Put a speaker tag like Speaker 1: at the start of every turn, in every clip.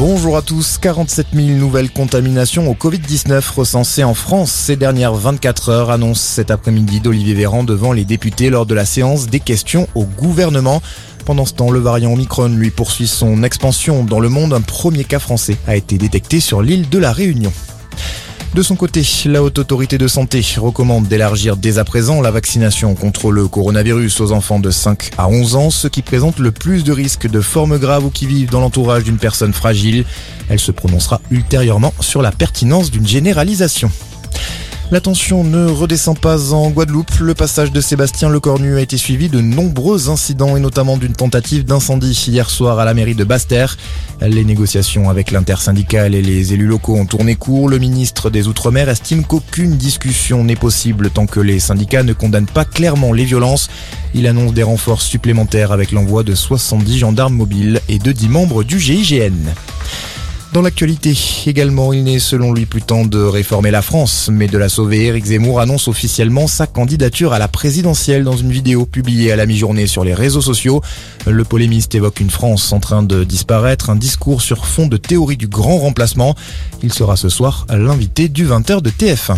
Speaker 1: Bonjour à tous. 47 000 nouvelles contaminations au Covid-19 recensées en France ces dernières 24 heures, annonce cet après-midi d'Olivier Véran devant les députés lors de la séance des questions au gouvernement. Pendant ce temps, le variant Omicron lui poursuit son expansion dans le monde. Un premier cas français a été détecté sur l'île de la Réunion. De son côté, la Haute Autorité de Santé recommande d'élargir dès à présent la vaccination contre le coronavirus aux enfants de 5 à 11 ans, ceux qui présentent le plus de risques de formes graves ou qui vivent dans l'entourage d'une personne fragile. Elle se prononcera ultérieurement sur la pertinence d'une généralisation. La tension ne redescend pas en Guadeloupe. Le passage de Sébastien Lecornu a été suivi de nombreux incidents et notamment d'une tentative d'incendie hier soir à la mairie de Basse-Terre. Les négociations avec l'intersyndicale et les élus locaux ont tourné court. Le ministre des Outre-mer estime qu'aucune discussion n'est possible tant que les syndicats ne condamnent pas clairement les violences. Il annonce des renforts supplémentaires avec l'envoi de 70 gendarmes mobiles et de 10 membres du GIGN. Dans l'actualité également, il n'est selon lui plus temps de réformer la France, mais de la sauver. Éric Zemmour annonce officiellement sa candidature à la présidentielle dans une vidéo publiée à la mi-journée sur les réseaux sociaux. Le polémiste évoque une France en train de disparaître, un discours sur fond de théorie du grand remplacement. Il sera ce soir l'invité du 20h de TF1.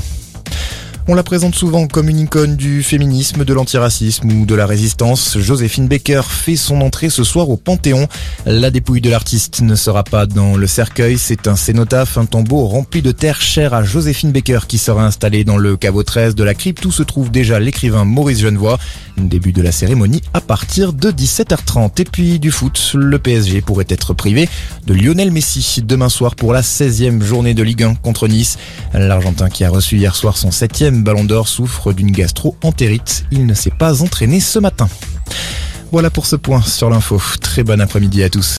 Speaker 1: On la présente souvent comme une icône du féminisme, de l'antiracisme ou de la résistance. Joséphine Baker fait son entrée ce soir au Panthéon. La dépouille de l'artiste ne sera pas dans le cercueil, c'est un cénotaphe, un tombeau rempli de terre chère à Joséphine Baker qui sera installé dans le caveau 13 de la crypte où se trouve déjà l'écrivain Maurice Genevoix. Début de la cérémonie à partir de 17h30. Et puis du foot, le PSG pourrait être privé de Lionel Messi demain soir pour la 16e journée de Ligue 1 contre Nice. L'Argentin qui a reçu hier soir son 7e Ballon d'Or souffre d'une gastro-entérite. Il ne s'est pas entraîné ce matin. Voilà pour ce point sur l'info. Très bon après-midi à tous.